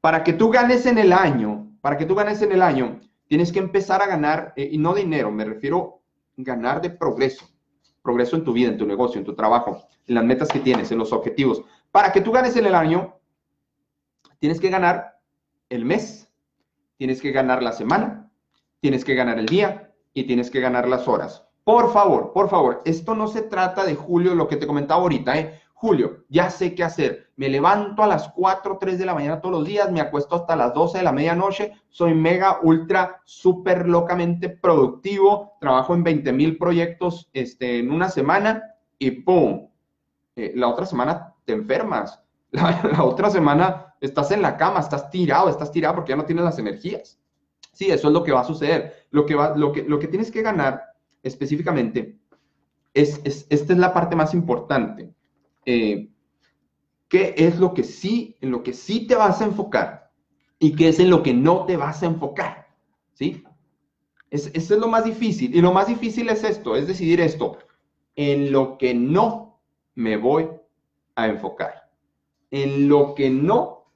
para que tú ganes en el año, para que tú ganes en el año, tienes que empezar a ganar, eh, y no dinero, me refiero ganar de progreso, progreso en tu vida, en tu negocio, en tu trabajo, en las metas que tienes, en los objetivos. Para que tú ganes en el año, tienes que ganar el mes, tienes que ganar la semana, tienes que ganar el día y tienes que ganar las horas. Por favor, por favor, esto no se trata de Julio, lo que te comentaba ahorita, ¿eh? Julio, ya sé qué hacer. Me levanto a las 4, 3 de la mañana todos los días, me acuesto hasta las 12 de la medianoche, soy mega, ultra, súper locamente productivo, trabajo en 20 mil proyectos este, en una semana y ¡pum! Eh, la otra semana te enfermas. La, otra semana estás en la cama, estás tirado, estás tirado porque ya no tienes las energías. Sí, eso es lo que va a suceder. Lo que, va, lo que, lo que tienes que ganar específicamente es, esta es la parte más importante. Eh, ¿Qué es lo que sí, en lo que sí te vas a enfocar y qué es en lo que no te vas a enfocar? ¿Sí? Es, eso es lo más difícil. Y lo más difícil es esto, es decidir esto. En lo que no me voy a enfocar en lo que no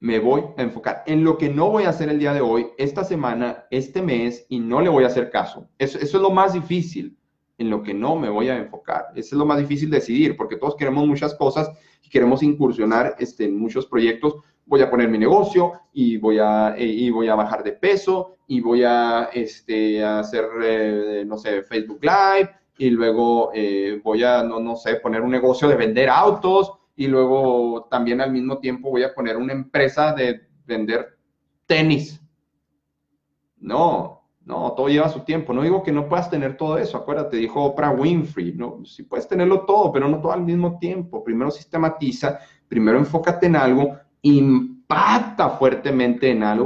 me voy a enfocar, en lo que no voy a hacer el día de hoy, esta semana, este mes, y no le voy a hacer caso. Eso, es lo más difícil, en lo que no me voy a enfocar. Eso es lo más difícil decidir, porque todos queremos muchas cosas y queremos incursionar este, en muchos proyectos. Voy a poner mi negocio y voy a, eh, y voy a bajar de peso y voy a, este, hacer, eh, no sé, Facebook Live y luego eh, voy a, no, no sé, poner un negocio de vender autos y luego también al mismo tiempo voy a poner una empresa de vender tenis. No, no, todo lleva su tiempo. No digo que no puedas tener todo eso. Acuérdate, dijo Oprah Winfrey, no, si puedes tenerlo todo, pero no todo al mismo tiempo. Primero sistematiza, primero enfócate en algo, impacta fuertemente en algo